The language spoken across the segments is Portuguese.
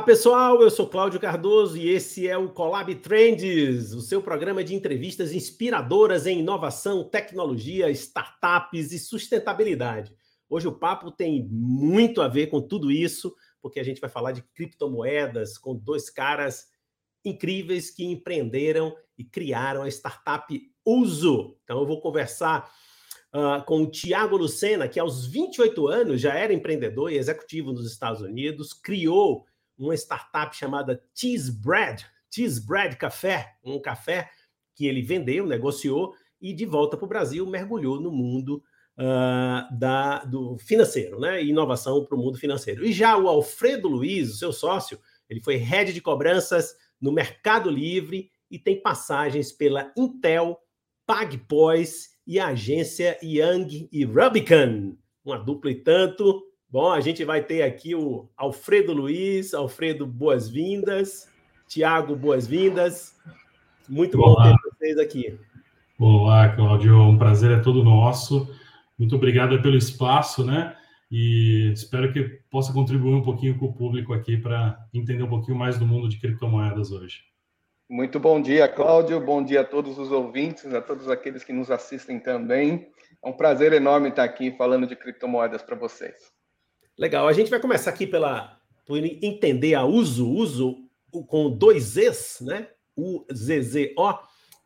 Olá pessoal, eu sou Cláudio Cardoso e esse é o Collab Trends, o seu programa de entrevistas inspiradoras em inovação, tecnologia, startups e sustentabilidade. Hoje o papo tem muito a ver com tudo isso, porque a gente vai falar de criptomoedas com dois caras incríveis que empreenderam e criaram a startup Uso. Então eu vou conversar uh, com o Tiago Lucena, que aos 28 anos já era empreendedor e executivo nos Estados Unidos, criou uma startup chamada Cheese Bread, Cheese Bread Café, um café que ele vendeu, negociou e de volta para o Brasil mergulhou no mundo uh, da, do financeiro, né? Inovação para o mundo financeiro. E já o Alfredo Luiz, o seu sócio, ele foi head de cobranças no Mercado Livre e tem passagens pela Intel, PagPois e a agência Young e Rubicon. Uma dupla e tanto. Bom, a gente vai ter aqui o Alfredo Luiz. Alfredo, boas-vindas. Tiago, boas-vindas. Muito Olá. bom ter vocês aqui. Olá, Cláudio. Um prazer é todo nosso. Muito obrigado pelo espaço, né? E espero que possa contribuir um pouquinho com o público aqui para entender um pouquinho mais do mundo de criptomoedas hoje. Muito bom dia, Cláudio. Bom dia a todos os ouvintes, a todos aqueles que nos assistem também. É um prazer enorme estar aqui falando de criptomoedas para vocês. Legal. A gente vai começar aqui pela por entender a uso, uso com dois Zs, né? U Z Z O.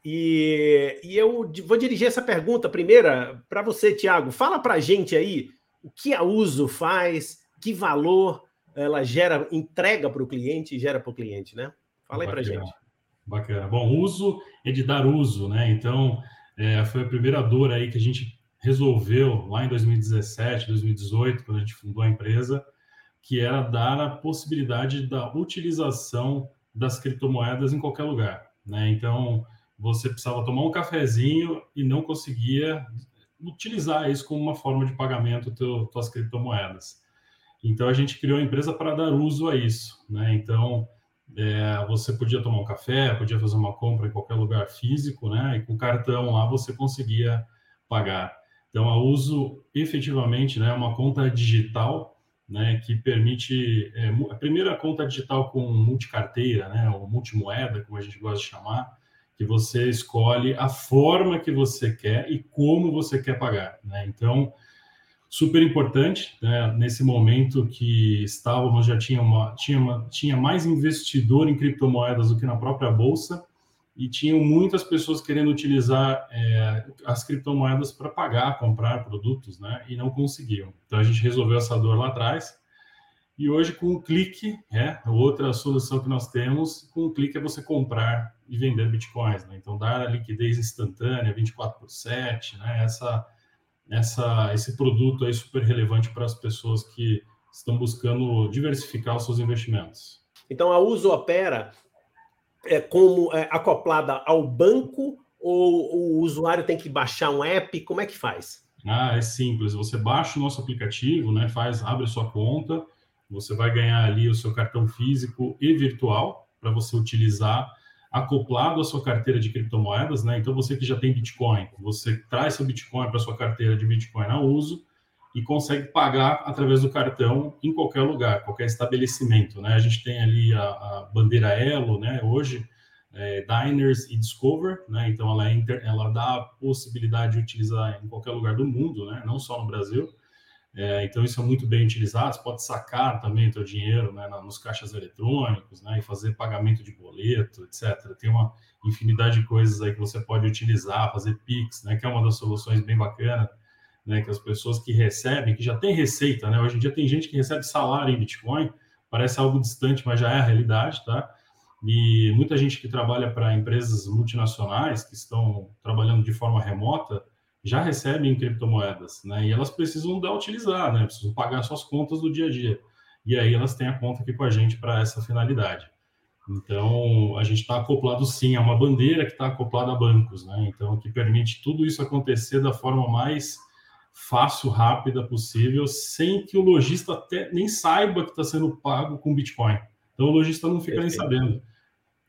E, e eu vou dirigir essa pergunta primeira para você, Tiago. Fala para a gente aí o que a uso faz, que valor ela gera, entrega para o cliente e gera para o cliente, né? Fala aí para a gente. Bacana. Bom, uso é de dar uso, né? Então, é, foi a primeira dor aí que a gente resolveu lá em 2017, 2018, quando a gente fundou a empresa, que era dar a possibilidade da utilização das criptomoedas em qualquer lugar, né? Então, você precisava tomar um cafezinho e não conseguia utilizar isso como uma forma de pagamento teu, tuas criptomoedas. Então, a gente criou a empresa para dar uso a isso, né? Então, é, você podia tomar um café, podia fazer uma compra em qualquer lugar físico, né? E com cartão lá você conseguia pagar. Então, a Uso efetivamente né, é uma conta digital né, que permite é, a primeira conta digital com multicarteira, né, ou multimoeda, como a gente gosta de chamar, que você escolhe a forma que você quer e como você quer pagar. Né? Então, super importante, né? nesse momento que estávamos, já tinha, uma, tinha, uma, tinha mais investidor em criptomoedas do que na própria bolsa, e tinham muitas pessoas querendo utilizar é, as criptomoedas para pagar, comprar produtos, né? E não conseguiam. Então a gente resolveu essa dor lá atrás. E hoje, com um clique, é outra solução que nós temos, com um clique é você comprar e vender bitcoins, né? Então dar a liquidez instantânea, 24 por 7, né? Essa essa, esse produto aí super relevante para as pessoas que estão buscando diversificar os seus investimentos. Então, a Uso opera é, como é, acoplada ao banco ou o usuário tem que baixar um app? Como é que faz? Ah, é simples. Você baixa o nosso aplicativo, né? Faz, abre sua conta. Você vai ganhar ali o seu cartão físico e virtual para você utilizar acoplado à sua carteira de criptomoedas, né? Então você que já tem Bitcoin, você traz seu Bitcoin para sua carteira de Bitcoin a uso e consegue pagar através do cartão em qualquer lugar, qualquer estabelecimento, né? A gente tem ali a, a bandeira Elo, né? Hoje é, Diners e Discover, né? Então ela, é inter, ela dá a possibilidade de utilizar em qualquer lugar do mundo, né? Não só no Brasil. É, então, isso é muito bem utilizado. Você pode sacar também o seu dinheiro né, nos caixas eletrônicos né, e fazer pagamento de boleto, etc. Tem uma infinidade de coisas aí que você pode utilizar, fazer Pix, né, que é uma das soluções bem bacanas, né, que as pessoas que recebem, que já tem receita, né, hoje em dia tem gente que recebe salário em Bitcoin, parece algo distante, mas já é a realidade, tá? E muita gente que trabalha para empresas multinacionais que estão trabalhando de forma remota, já recebem criptomoedas, né? E elas precisam dar utilizar, né? Precisam pagar suas contas do dia a dia. E aí elas têm a conta aqui com a gente para essa finalidade. Então, a gente está acoplado sim a uma bandeira que está acoplada a bancos, né? Então, que permite tudo isso acontecer da forma mais fácil, rápida possível, sem que o lojista até nem saiba que está sendo pago com Bitcoin. Então, o lojista não fica nem sabendo.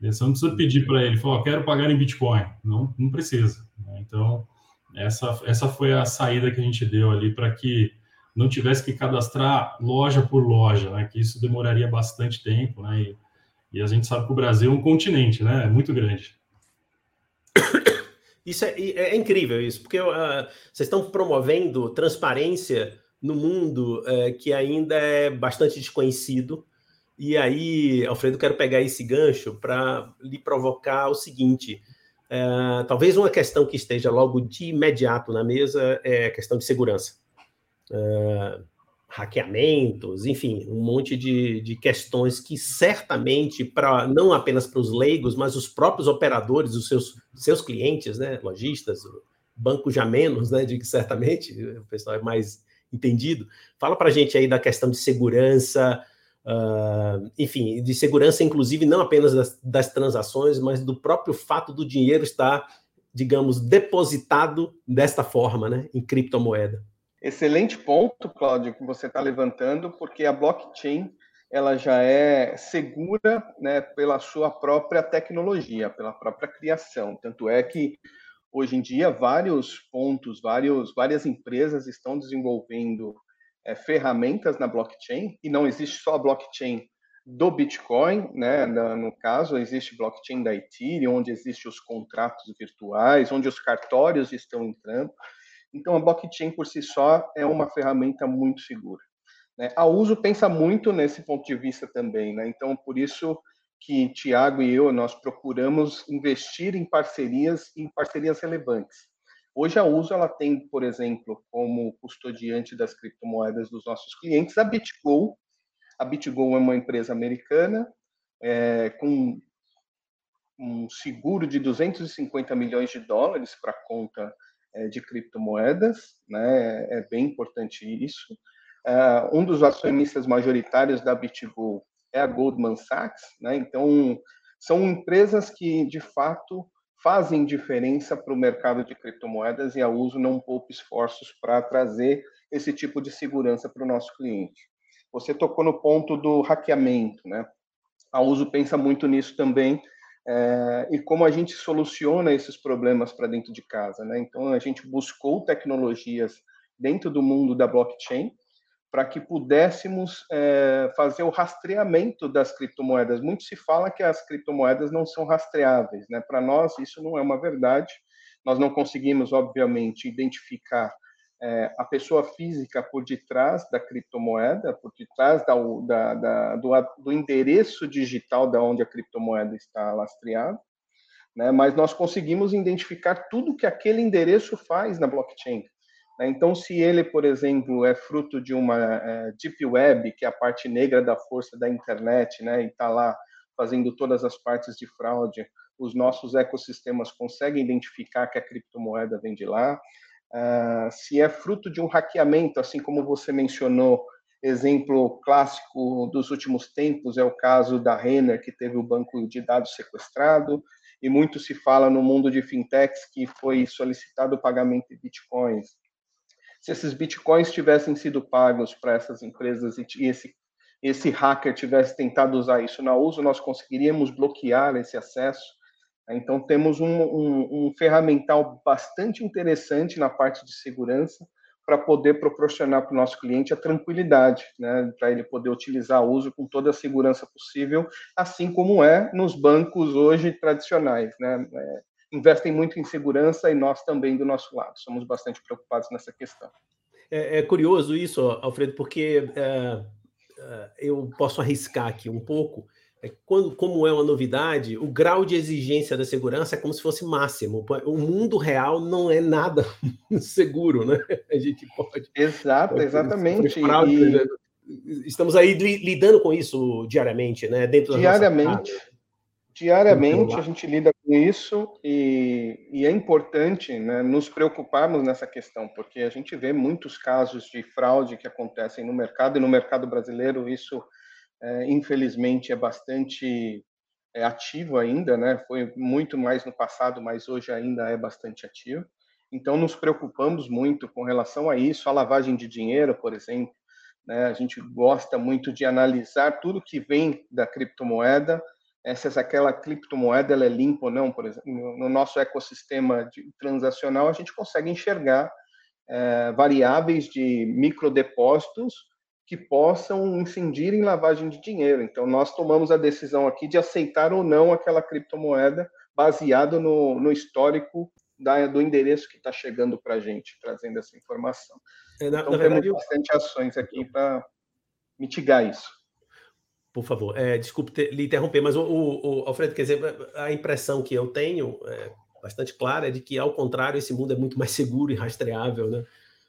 Você não precisa pedir para ele, falar, quero pagar em Bitcoin. Não, não precisa. Né? Então, essa, essa foi a saída que a gente deu ali para que não tivesse que cadastrar loja por loja, né? Que isso demoraria bastante tempo, né? E, e a gente sabe que o Brasil é um continente, né? É muito grande. Isso é, é incrível isso, porque uh, vocês estão promovendo transparência no mundo uh, que ainda é bastante desconhecido. E aí, Alfredo, quero pegar esse gancho para lhe provocar o seguinte: uh, talvez uma questão que esteja logo de imediato na mesa é a questão de segurança. Uh, hackeamentos, enfim, um monte de, de questões que certamente, para não apenas para os leigos, mas os próprios operadores, os seus, seus clientes, né, lojistas, banco já menos, né, de que certamente o pessoal é mais entendido. Fala para a gente aí da questão de segurança, uh, enfim, de segurança, inclusive, não apenas das, das transações, mas do próprio fato do dinheiro estar, digamos, depositado desta forma, né, em criptomoeda. Excelente ponto, Cláudio, que você está levantando, porque a blockchain ela já é segura né, pela sua própria tecnologia, pela própria criação. Tanto é que hoje em dia vários pontos, vários, várias empresas estão desenvolvendo é, ferramentas na blockchain e não existe só a blockchain do Bitcoin, né? No caso, existe blockchain da Ethereum, onde existem os contratos virtuais, onde os cartórios estão entrando. Então, a blockchain por si só é uma ferramenta muito segura. Né? A Uso pensa muito nesse ponto de vista também, né? Então, por isso que Tiago e eu nós procuramos investir em parcerias, em parcerias relevantes. Hoje a Uso ela tem, por exemplo, como custodiante das criptomoedas dos nossos clientes a BitGo. A BitGo é uma empresa americana é, com um seguro de 250 milhões de dólares para a conta de criptomoedas, né? É bem importante isso. Uh, um dos acionistas majoritários da BitGo é a Goldman Sachs, né? Então são empresas que de fato fazem diferença para o mercado de criptomoedas e a Uso não poupa esforços para trazer esse tipo de segurança para o nosso cliente. Você tocou no ponto do hackeamento, né? A Uso pensa muito nisso também é, e como a gente soluciona esses problemas para dentro de casa. Né? Então, a gente buscou tecnologias dentro do mundo da blockchain para que pudéssemos é, fazer o rastreamento das criptomoedas. Muito se fala que as criptomoedas não são rastreáveis. Né? Para nós, isso não é uma verdade. Nós não conseguimos, obviamente, identificar é, a pessoa física por detrás da criptomoeda, por detrás da, da, da, do, do, endereço digital da onde a criptomoeda está lastreada, né? mas nós conseguimos identificar tudo que aquele endereço faz na blockchain. Né? Então, se ele, por exemplo, é fruto de uma é, deep web, que é a parte negra da força da internet, né? e está lá fazendo todas as partes de fraude, os nossos ecossistemas conseguem identificar que a criptomoeda vem de lá. Uh, se é fruto de um hackeamento, assim como você mencionou, exemplo clássico dos últimos tempos é o caso da Renner, que teve o banco de dados sequestrado, e muito se fala no mundo de fintechs que foi solicitado o pagamento de bitcoins. Se esses bitcoins tivessem sido pagos para essas empresas e esse, esse hacker tivesse tentado usar isso na uso, nós conseguiríamos bloquear esse acesso então, temos um, um, um ferramental bastante interessante na parte de segurança para poder proporcionar para o nosso cliente a tranquilidade, né, para ele poder utilizar o uso com toda a segurança possível, assim como é nos bancos hoje tradicionais. Né, é, investem muito em segurança e nós também do nosso lado somos bastante preocupados nessa questão. É, é curioso isso, Alfredo, porque é, é eu posso arriscar aqui um pouco quando, como é uma novidade, o grau de exigência da segurança é como se fosse máximo. O mundo real não é nada seguro, né? A gente pode. Exato, exatamente. e... Estamos aí lidando com isso diariamente, né? Dentro diariamente. Diariamente a gente lida com isso e, e é importante né, nos preocuparmos nessa questão, porque a gente vê muitos casos de fraude que acontecem no mercado e no mercado brasileiro isso é, infelizmente é bastante é, ativo ainda, né? Foi muito mais no passado, mas hoje ainda é bastante ativo. Então, nos preocupamos muito com relação a isso, a lavagem de dinheiro, por exemplo. Né? A gente gosta muito de analisar tudo que vem da criptomoeda, se aquela criptomoeda ela é limpa ou não. Por exemplo, no nosso ecossistema de, transacional, a gente consegue enxergar é, variáveis de microdepósitos que possam incidir em lavagem de dinheiro. Então, nós tomamos a decisão aqui de aceitar ou não aquela criptomoeda baseado no, no histórico da, do endereço que está chegando para a gente, trazendo essa informação. É, na, então, na verdade, temos bastante eu... ações aqui para mitigar isso. Por favor, é, desculpe ter, lhe interromper, mas o, o, o, Alfredo, quer dizer, a impressão que eu tenho, é, bastante clara, é de que, ao contrário, esse mundo é muito mais seguro e rastreável né,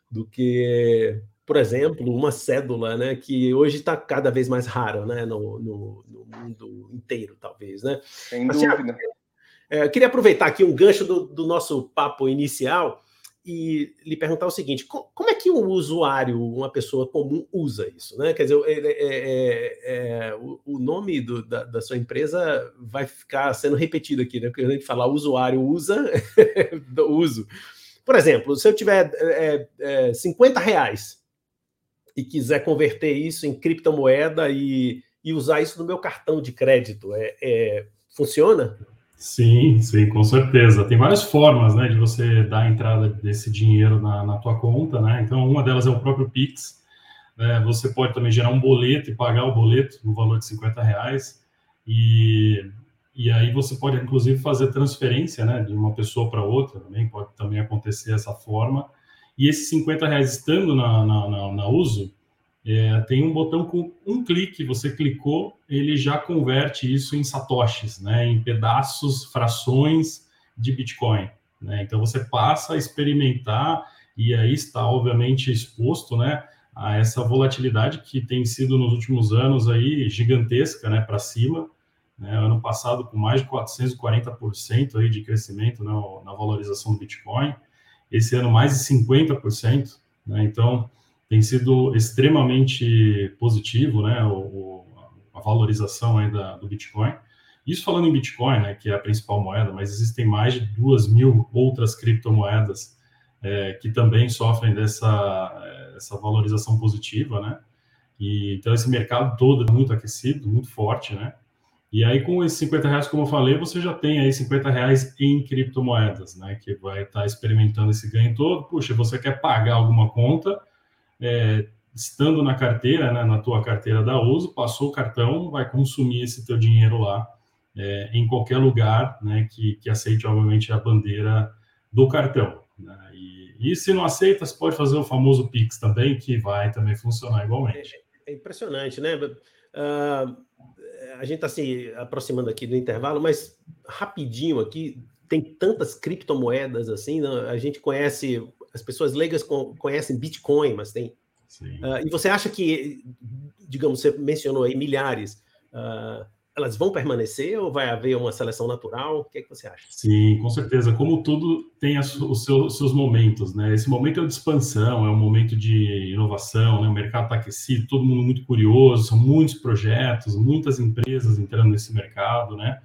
do que, por exemplo, uma cédula, né, que hoje está cada vez mais rara né, no, no, no, mundo inteiro, talvez. Né? Sem mas, dúvida. É, eu queria aproveitar aqui um gancho do, do nosso papo inicial e lhe perguntar o seguinte: como é que um usuário, uma pessoa comum, usa isso? Né? Quer dizer, é, é, é, o, o, nome do, da, da, sua empresa vai ficar sendo repetido aqui, né? Porque a gente falar usuário usa, uso. Por exemplo, se eu tiver é, 50 é, reais e quiser converter isso em criptomoeda e, e usar isso no meu cartão de crédito, é, funciona? Sim, sim, com certeza. Tem várias formas, né, de você dar a entrada desse dinheiro na, na tua conta, né? Então, uma delas é o próprio Pix. Né? Você pode também gerar um boleto e pagar o boleto no valor de 50 reais. E, e aí você pode, inclusive, fazer transferência, né, de uma pessoa para outra também, pode também acontecer dessa forma. E esses 50 reais estando na, na, na, na uso, é, tem um botão com um clique, você clicou, ele já converte isso em satoshis, né, em pedaços, frações de Bitcoin. Né? Então você passa a experimentar e aí está obviamente exposto, né, a essa volatilidade que tem sido nos últimos anos aí gigantesca, né, para cima. Né? Ano passado com mais de 440% aí de crescimento né, na valorização do Bitcoin. Esse ano mais de 50%. Né? Então tem sido extremamente positivo, né, o, a valorização aí da, do Bitcoin. Isso falando em Bitcoin, né, que é a principal moeda, mas existem mais de duas mil outras criptomoedas é, que também sofrem dessa essa valorização positiva, né? E, então esse mercado todo é muito aquecido, muito forte, né? E aí com esses 50 reais, como eu falei, você já tem aí 50 reais em criptomoedas, né? Que vai estar tá experimentando esse ganho todo. Puxa, você quer pagar alguma conta, é, estando na carteira, né, na tua carteira da uso, passou o cartão, vai consumir esse teu dinheiro lá é, em qualquer lugar, né, que, que aceite obviamente a bandeira do cartão. Né? E, e, se não aceita, você pode fazer o famoso Pix também, que vai também funcionar igualmente. É, é impressionante, né? Uh, a gente está se aproximando aqui do intervalo, mas rapidinho aqui, tem tantas criptomoedas assim, né? a gente conhece as pessoas leigas conhecem Bitcoin, mas tem. Uh, e você acha que, digamos, você mencionou aí milhares, uh, elas vão permanecer ou vai haver uma seleção natural? O que é que você acha? Sim, com certeza. Como tudo tem os seus, momentos, né? Esse momento é de expansão, é um momento de inovação, né? O mercado está aquecido, todo mundo muito curioso, são muitos projetos, muitas empresas entrando nesse mercado, né?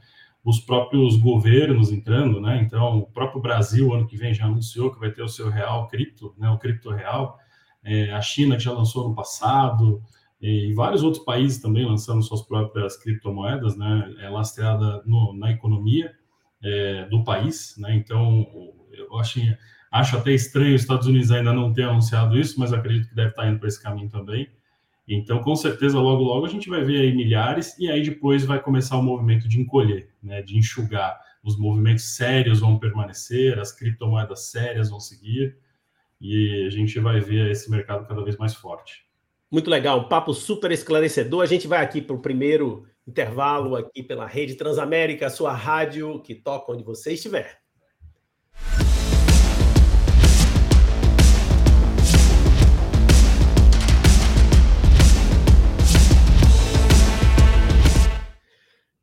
os próprios governos entrando, né? Então, o próprio Brasil, ano que vem, já anunciou que vai ter o seu real cripto, né? O cripto real. É, a China, que já lançou no passado, e vários outros países também lançando suas próprias criptomoedas, né? É lastreada no, na economia é, do país, né? Então, eu acho, acho até estranho os Estados Unidos ainda não ter anunciado isso, mas acredito que deve estar indo para esse caminho também. Então, com certeza, logo, logo a gente vai ver aí milhares e aí depois vai começar o movimento de encolher, né, de enxugar. Os movimentos sérios vão permanecer, as criptomoedas sérias vão seguir e a gente vai ver esse mercado cada vez mais forte. Muito legal, um papo super esclarecedor. A gente vai aqui para o primeiro intervalo aqui pela Rede Transamérica, sua rádio que toca onde você estiver.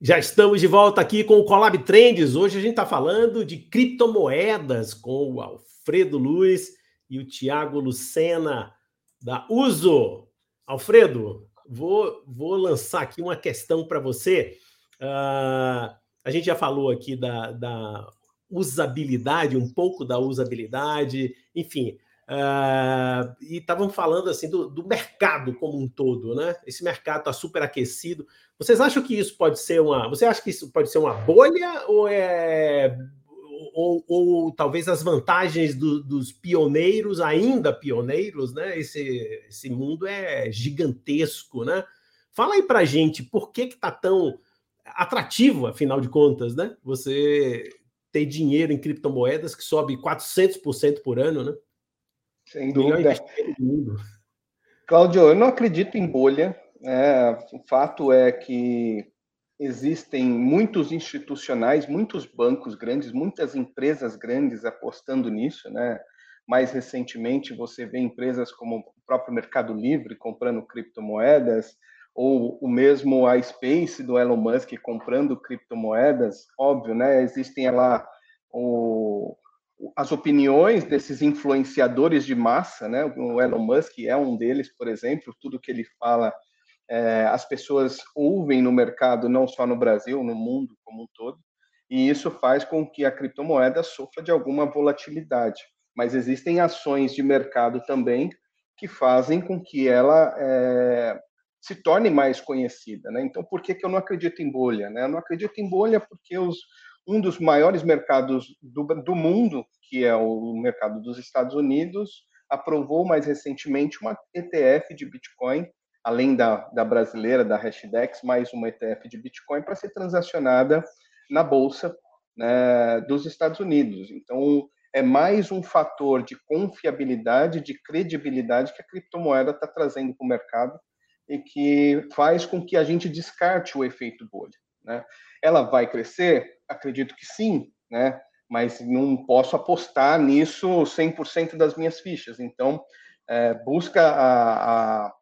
Já estamos de volta aqui com o Colab Trends. Hoje a gente está falando de criptomoedas com o Alfredo Luiz e o Tiago Lucena da Uso. Alfredo, vou, vou lançar aqui uma questão para você. Uh, a gente já falou aqui da, da usabilidade, um pouco da usabilidade, enfim. Uh, e estavam falando assim do, do, mercado como um todo, né? Esse mercado está super aquecido. Vocês acham que isso pode ser uma. Você acha que isso pode ser uma bolha ou é ou, ou, talvez as vantagens do, dos pioneiros, ainda pioneiros, né? Esse, esse mundo é gigantesco, né? Fala aí para gente por que está tão atrativo, afinal de contas, né? Você ter dinheiro em criptomoedas que sobe 400% por ano, né? Sem dúvida. Cláudio, eu não acredito em bolha. É, o fato é que existem muitos institucionais, muitos bancos grandes, muitas empresas grandes apostando nisso, né? Mais recentemente, você vê empresas como o próprio Mercado Livre comprando criptomoedas, ou o mesmo a Space do Elon Musk comprando criptomoedas, óbvio, né? Existem lá o, as opiniões desses influenciadores de massa, né? O Elon Musk é um deles, por exemplo, tudo que ele fala, é, as pessoas ouvem no mercado, não só no Brasil, no mundo como um todo, e isso faz com que a criptomoeda sofra de alguma volatilidade. Mas existem ações de mercado também que fazem com que ela é, se torne mais conhecida. Né? Então, por que, que eu não acredito em bolha? Né? Eu não acredito em bolha porque os, um dos maiores mercados do, do mundo, que é o mercado dos Estados Unidos, aprovou mais recentemente uma ETF de Bitcoin, além da, da brasileira, da Hashdex, mais uma ETF de Bitcoin para ser transacionada na Bolsa né, dos Estados Unidos. Então, é mais um fator de confiabilidade, de credibilidade que a criptomoeda está trazendo para o mercado e que faz com que a gente descarte o efeito bolha. Né? Ela vai crescer? Acredito que sim, né? mas não posso apostar nisso 100% das minhas fichas. Então, é, busca a, a,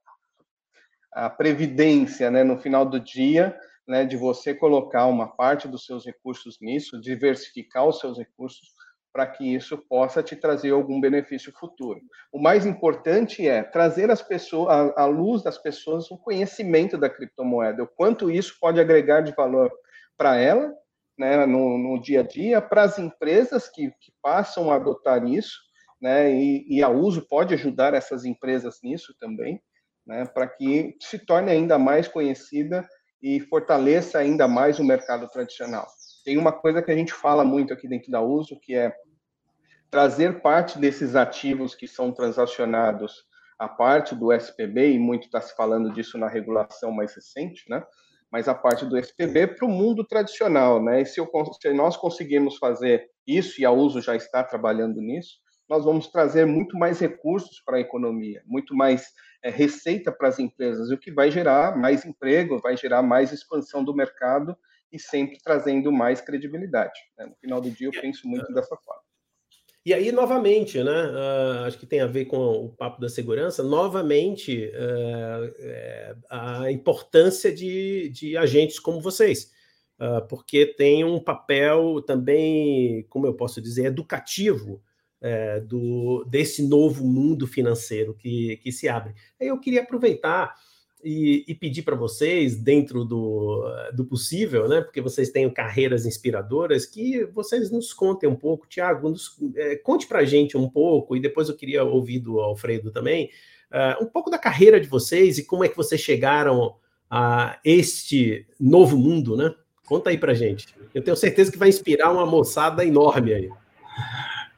a, previdência né, no final do dia, né, de você colocar uma parte dos seus recursos nisso, diversificar os seus recursos, para que isso possa te trazer algum benefício futuro. O mais importante é trazer as pessoas, à luz das pessoas, o conhecimento da criptomoeda, o quanto isso pode agregar de valor para ela, né, no, no, dia a dia, para as empresas que, que, passam a adotar isso, né, e, e a uso pode ajudar essas empresas nisso também, né, para que se torne ainda mais conhecida e fortaleça ainda mais o mercado tradicional. Tem uma coisa que a gente fala muito aqui dentro da Uso, que é trazer parte desses ativos que são transacionados a parte do SPB, e muito está se falando disso na regulação mais recente, né? mas a parte do SPB para o mundo tradicional. Né? E se, eu, se nós conseguirmos fazer isso, e a Uso já está trabalhando nisso, nós vamos trazer muito mais recursos para a economia, muito mais é, receita para as empresas, o que vai gerar mais emprego, vai gerar mais expansão do mercado e sempre trazendo mais credibilidade. Né? No final do dia, eu penso muito dessa forma. E aí, novamente, né, uh, acho que tem a ver com o papo da segurança, novamente, uh, a importância de, de agentes como vocês, uh, porque tem um papel também, como eu posso dizer, educativo do, desse novo mundo financeiro que, que se abre. Eu queria aproveitar e, e pedir para vocês, dentro do, do possível, né, porque vocês têm carreiras inspiradoras, que vocês nos contem um pouco. Tiago, é, conte para a gente um pouco, e depois eu queria ouvir do Alfredo também, uh, um pouco da carreira de vocês e como é que vocês chegaram a este novo mundo, né? Conta aí para gente. Eu tenho certeza que vai inspirar uma moçada enorme aí.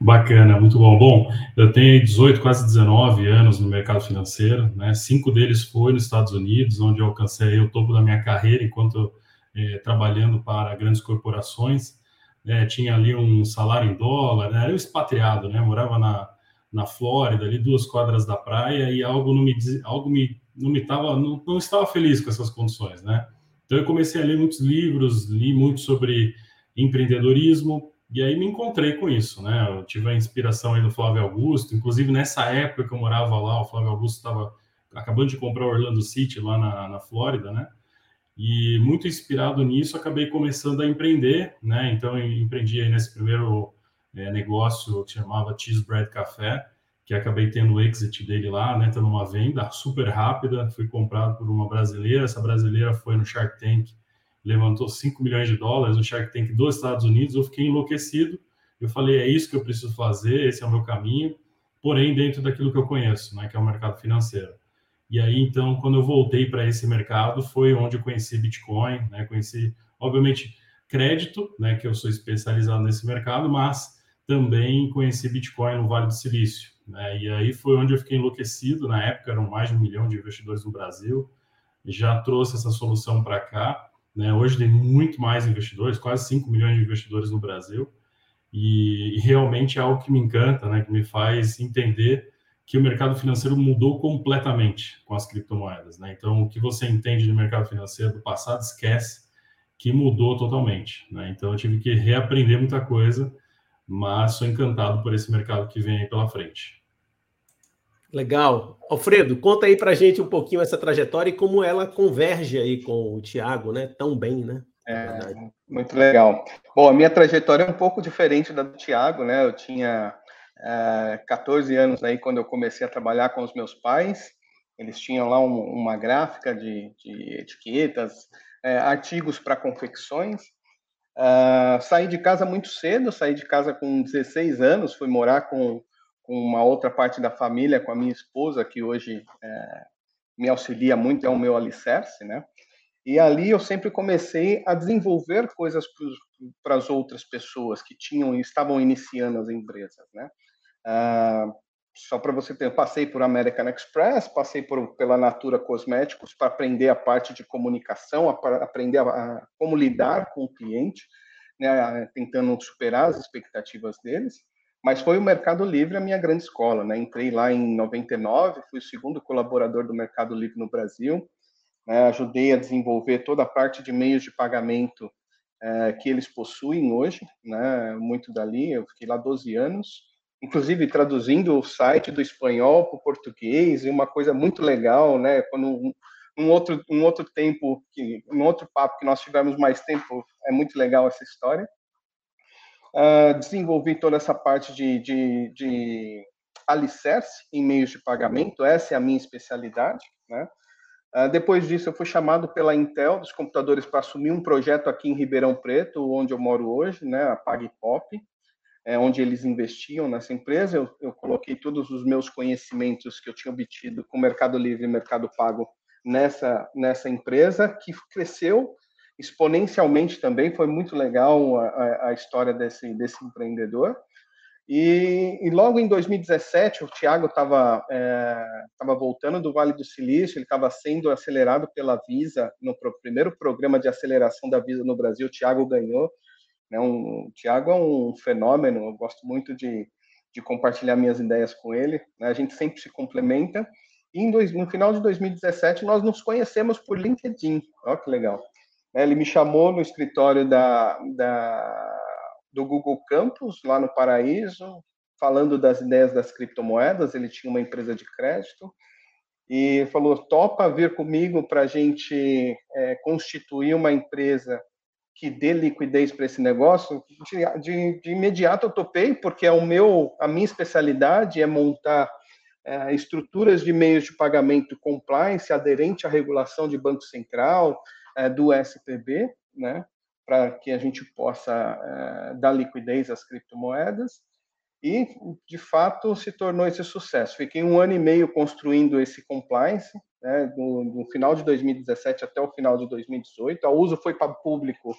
Bacana, muito bom. Bom, eu tenho 18, quase 19 anos no mercado financeiro, né? Cinco deles foi nos Estados Unidos, onde eu alcancei o topo da minha carreira enquanto eh, trabalhando para grandes corporações. É, tinha ali um salário em dólar, né? era um expatriado, né? Morava na, na Flórida, ali duas quadras da praia, e algo não me algo me não me tava, não, não estava feliz com essas condições, né? Então eu comecei a ler muitos livros, li muito sobre empreendedorismo, e aí me encontrei com isso, né? Eu tive a inspiração aí do Flávio Augusto, inclusive nessa época que eu morava lá, o Flávio Augusto estava acabando de comprar o Orlando City lá na, na Flórida, né? E muito inspirado nisso, acabei começando a empreender, né? Então, empreendi aí nesse primeiro é, negócio que chamava Cheese Bread Café, que acabei tendo o exit dele lá, né? Tendo uma venda super rápida, fui comprado por uma brasileira, essa brasileira foi no Shark Tank levantou 5 milhões de dólares no Shark Tank dos Estados Unidos, eu fiquei enlouquecido. Eu falei, é isso que eu preciso fazer, esse é o meu caminho, porém dentro daquilo que eu conheço, né, que é o mercado financeiro. E aí, então, quando eu voltei para esse mercado, foi onde eu conheci Bitcoin, né, conheci, obviamente, crédito, né, que eu sou especializado nesse mercado, mas também conheci Bitcoin no Vale do Silício. Né? E aí foi onde eu fiquei enlouquecido. Na época eram mais de um milhão de investidores no Brasil. Já trouxe essa solução para cá. Né? Hoje tem muito mais investidores, quase 5 milhões de investidores no Brasil. E, e realmente é algo que me encanta, né? que me faz entender que o mercado financeiro mudou completamente com as criptomoedas. Né? Então, o que você entende do mercado financeiro do passado, esquece que mudou totalmente. Né? Então, eu tive que reaprender muita coisa, mas sou encantado por esse mercado que vem aí pela frente. Legal. Alfredo, conta aí para gente um pouquinho essa trajetória e como ela converge aí com o Tiago, né? Tão bem, né? É, muito legal. Bom, a minha trajetória é um pouco diferente da do Tiago, né? Eu tinha é, 14 anos aí quando eu comecei a trabalhar com os meus pais. Eles tinham lá um, uma gráfica de, de etiquetas, é, artigos para confecções. Uh, saí de casa muito cedo, saí de casa com 16 anos, fui morar com com uma outra parte da família, com a minha esposa, que hoje é, me auxilia muito, é o meu alicerce, né? E ali eu sempre comecei a desenvolver coisas para as outras pessoas que tinham estavam iniciando as empresas, né? Ah, só para você ter, passei por American Express, passei por, pela Natura Cosméticos para aprender a parte de comunicação, a, aprender a, a, como lidar com o cliente, né, tentando superar as expectativas deles. Mas foi o Mercado Livre a minha grande escola, né? Entrei lá em 99, fui o segundo colaborador do Mercado Livre no Brasil, né? ajudei a desenvolver toda a parte de meios de pagamento é, que eles possuem hoje, né? Muito dali, eu fiquei lá 12 anos, inclusive traduzindo o site do espanhol para o português, e uma coisa muito legal, né? Quando um, outro um outro tempo que um outro papo que nós tivemos mais tempo, é muito legal essa história. Uh, desenvolvi toda essa parte de, de, de, alicerce em meios de pagamento, essa é a minha especialidade. Né? Uh, depois disso, eu fui chamado pela Intel dos computadores para assumir um projeto aqui em Ribeirão Preto, onde eu moro hoje, né, a PagPop, é, onde eles investiam nessa empresa. Eu, eu coloquei todos os meus conhecimentos que eu tinha obtido com Mercado Livre e Mercado Pago nessa, nessa empresa, que cresceu exponencialmente também. Foi muito legal a, a história desse, desse empreendedor. E, e, logo em 2017, o Tiago estava é, voltando do Vale do Silício, ele estava sendo acelerado pela Visa, no pro, primeiro programa de aceleração da Visa no Brasil, o Tiago ganhou. Né, um, o Tiago é um fenômeno, eu gosto muito de, de compartilhar minhas ideias com ele, né, a gente sempre se complementa. E dois, no final de 2017, nós nos conhecemos por LinkedIn, olha que legal. Né, ele me chamou no escritório da, da, do Google Campus, lá no Paraíso, falando das ideias das criptomoedas. Ele tinha uma empresa de crédito e falou: topa vir comigo para a gente é, constituir uma empresa que dê liquidez para esse negócio. De, de, de, imediato eu topei, porque é o meu, a minha especialidade é montar é, estruturas de meios de pagamento compliance aderente à regulação de Banco Central, do SPB, né, para que a gente possa é, dar liquidez às criptomoedas. E, de fato, se tornou esse sucesso. Fiquei um ano e meio construindo esse compliance, né, do, do final de 2017 até o final de 2018. A uso foi para público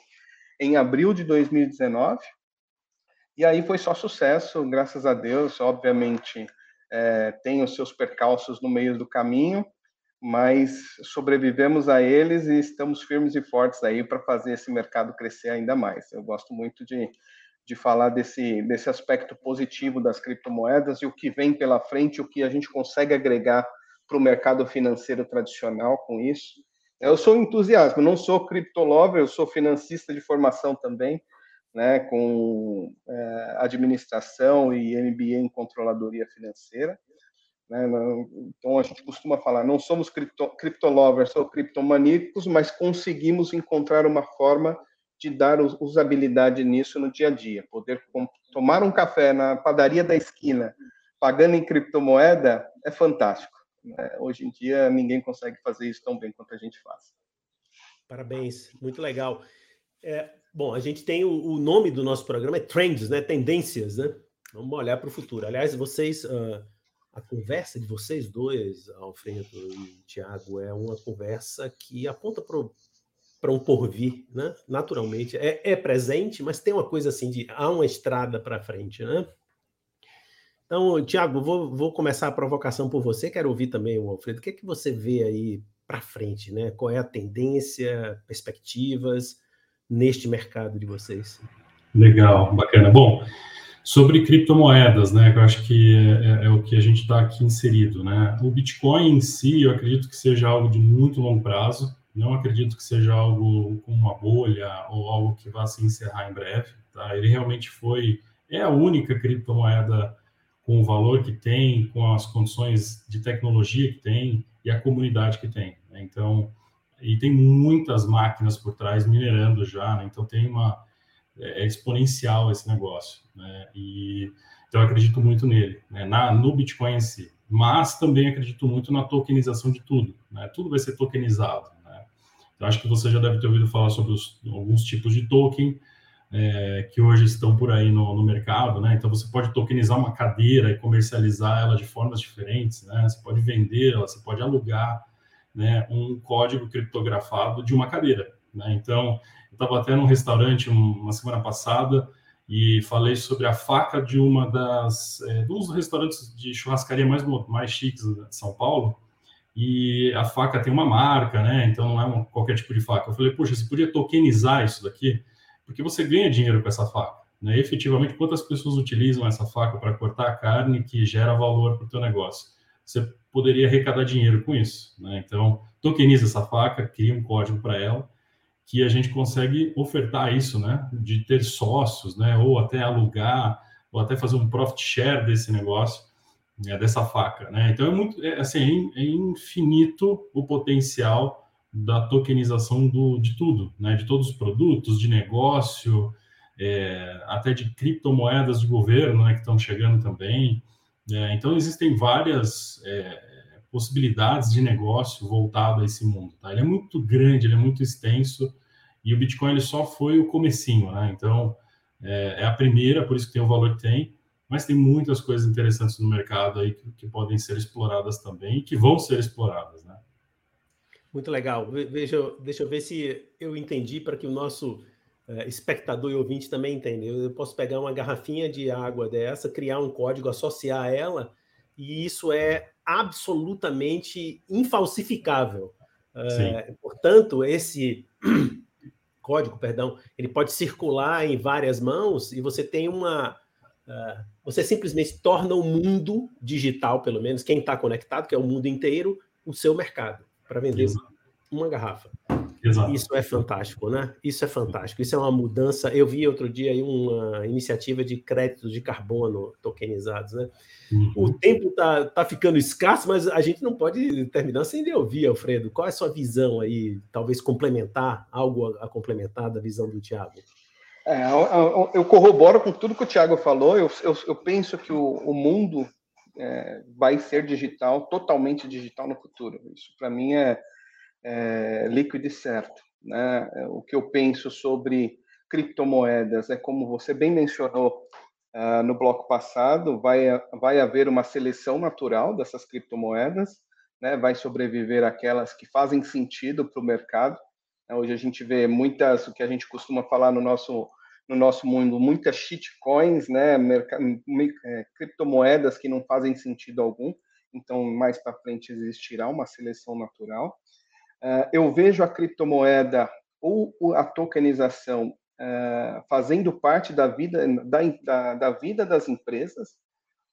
em abril de 2019. E aí foi só sucesso, graças a Deus. Obviamente, é, tem os seus percalços no meio do caminho, mas sobrevivemos a eles e estamos firmes e fortes aí para fazer esse mercado crescer ainda mais. Eu gosto muito de, de falar desse, desse aspecto positivo das criptomoedas e o que vem pela frente, o que a gente consegue agregar para o mercado financeiro tradicional com isso. Eu sou entusiasta, não sou criptolover, eu sou financista de formação também, né, com é, administração e MBA em controladoria financeira. Né? Então a gente costuma falar, não somos cripto, criptolovers ou criptomaníacos, mas conseguimos encontrar uma forma de dar usabilidade nisso no dia a dia. Poder tomar um café na padaria da esquina, pagando em criptomoeda, é fantástico. Né? Hoje em dia ninguém consegue fazer isso tão bem quanto a gente faz. Parabéns, muito legal. É, bom, a gente tem o, o, nome do nosso programa é Trends, né? Tendências, né? Vamos olhar para o futuro. Aliás, vocês uh, a conversa de vocês dois, Alfredo e Tiago, é uma conversa que aponta para um porvir, né? Naturalmente. É, é presente, mas tem uma coisa assim de há uma estrada para frente, né? Então, Tiago, vou, vou começar a provocação por você. Quero ouvir também o Alfredo. O que é que você vê aí para frente, né? Qual é a tendência, perspectivas neste mercado de vocês? Legal, bacana. Bom, sobre criptomoedas, né? Que eu acho que é, é, é o que a gente está aqui inserido, né? O Bitcoin em si, eu acredito que seja algo de muito longo prazo. Não acredito que seja algo com uma bolha ou algo que vá se encerrar em breve. Tá? Ele realmente foi é a única criptomoeda com o valor que tem, com as condições de tecnologia que tem e a comunidade que tem. Né? Então, e tem muitas máquinas por trás minerando já, né? então tem uma é, é exponencial esse negócio, né? E então eu acredito muito nele, né? Na no Bitcoin em si, mas também acredito muito na tokenização de tudo, né? Tudo vai ser tokenizado, né? Então acho que você já deve ter ouvido falar sobre os, alguns tipos de token é, que hoje estão por aí no, no, mercado, né? Então você pode tokenizar uma cadeira e comercializar ela de formas diferentes, né? Você pode vendê-la, você pode alugar, né? Um código criptografado de uma cadeira, né? Então eu estava até num restaurante uma semana passada e falei sobre a faca de uma das é, dos restaurantes de churrascaria mais mais chiques de São Paulo e a faca tem uma marca, né? Então não é qualquer tipo de faca. Eu falei, poxa, você podia tokenizar isso daqui? porque você ganha dinheiro com essa faca. Né? Efetivamente, quantas pessoas utilizam essa faca para cortar a carne que gera valor para o teu negócio? Você poderia arrecadar dinheiro com isso. Né? Então, tokeniza essa faca, cria um código para ela, que a gente consegue ofertar isso, né? De ter sócios, né? Ou até alugar, ou até fazer um profit share desse negócio, né? dessa faca, né? Então é muito, é, assim, é, é infinito o potencial da tokenização do, de tudo, né? de todos os produtos, de negócio, é, até de criptomoedas de governo né? que estão chegando também. É, então, existem várias é, possibilidades de negócio voltado a esse mundo. Tá? Ele é muito grande, ele é muito extenso, e o Bitcoin ele só foi o comecinho. Né? Então, é, é a primeira, por isso que tem o valor que tem, mas tem muitas coisas interessantes no mercado aí que, que podem ser exploradas também e que vão ser exploradas. Né? Muito legal. Veja, deixa eu ver se eu entendi para que o nosso uh, espectador e ouvinte também entenda. Eu posso pegar uma garrafinha de água dessa, criar um código, associar a ela, e isso é absolutamente infalsificável. Uh, portanto, esse código, perdão, ele pode circular em várias mãos e você tem uma. Uh, você simplesmente torna o mundo digital, pelo menos quem está conectado, que é o mundo inteiro, o seu mercado para vender uma garrafa. Exato. Isso é fantástico, né? Isso é fantástico. Isso é uma mudança. Eu vi outro dia aí uma iniciativa de créditos de carbono tokenizados, né? Uhum. O tempo está tá ficando escasso, mas a gente não pode terminar sem lhe ouvir, Alfredo. Qual é a sua visão aí? Talvez complementar, algo a, complementar da visão do Tiago? É, eu, corroboro com tudo que o Tiago falou. Eu, eu, eu, penso que o, o mundo é, vai ser digital, totalmente digital no futuro. Isso para mim é, é líquido e certo. Né? O que eu penso sobre criptomoedas é como você bem mencionou uh, no bloco passado, vai, vai haver uma seleção natural dessas criptomoedas, né? vai sobreviver aquelas que fazem sentido para o mercado. Hoje a gente vê muitas, o que a gente costuma falar no nosso no nosso mundo muitas shitcoins, né, é, criptomoedas que não fazem sentido algum. Então, mais para frente existirá uma seleção natural. Uh, eu vejo a criptomoeda ou a tokenização uh, fazendo parte da vida da, da, da vida das empresas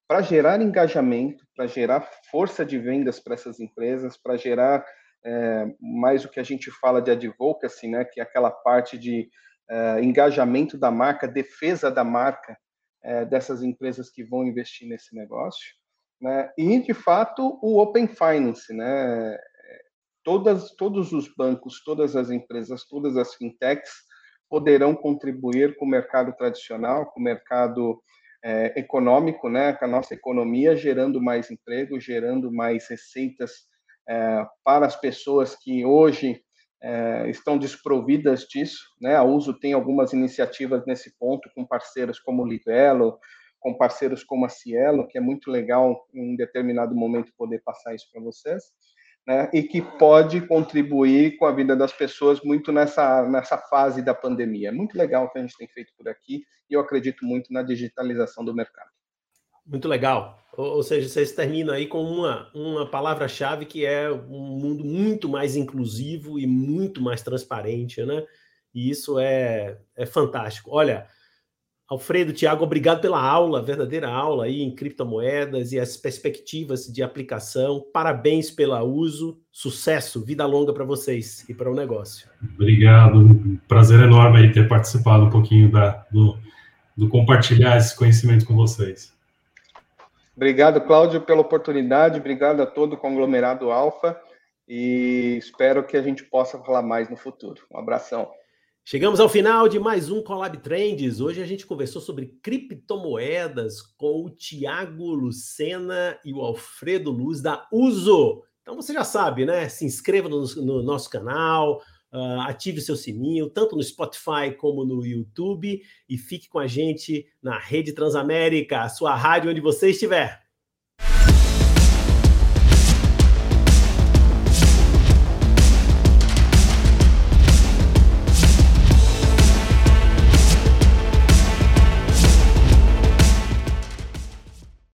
para gerar engajamento, para gerar força de vendas para essas empresas, para gerar é, mais o que a gente fala de advocacy, né, que é aquela parte de uh, engajamento da marca, defesa da marca uh, dessas empresas que vão investir nesse negócio, né? E de fato o Open Finance, né? Todas, todos os bancos, todas as empresas, todas as fintechs poderão contribuir com o mercado tradicional, com o mercado é, econômico, né, com a nossa economia, gerando mais emprego, gerando mais receitas é, para as pessoas que hoje é, estão desprovidas disso. Né? A Uso tem algumas iniciativas nesse ponto com parceiros como o Livelo, com parceiros como a Cielo, que é muito legal em um determinado momento poder passar isso para vocês. Né, e que pode contribuir com a vida das pessoas muito nessa, nessa fase da pandemia. É muito legal o que a gente tem feito por aqui e eu acredito muito na digitalização do mercado. Muito legal. Ou, ou seja, vocês terminam aí com uma, uma palavra-chave que é um mundo muito mais inclusivo e muito mais transparente, né? E isso é, é fantástico. Olha, Alfredo, Tiago, obrigado pela aula, verdadeira aula aí em criptomoedas e as perspectivas de aplicação. Parabéns pelo uso, sucesso, vida longa para vocês e para o negócio. Obrigado, prazer enorme aí ter participado um pouquinho da, do, do compartilhar esse conhecimento com vocês. Obrigado, Cláudio, pela oportunidade, obrigado a todo o conglomerado Alfa e espero que a gente possa falar mais no futuro. Um abração. Chegamos ao final de mais um Collab Trends. Hoje a gente conversou sobre criptomoedas com o Tiago Lucena e o Alfredo Luz da Uso. Então você já sabe, né? Se inscreva no, no nosso canal, uh, ative o seu sininho, tanto no Spotify como no YouTube, e fique com a gente na Rede Transamérica, a sua rádio onde você estiver.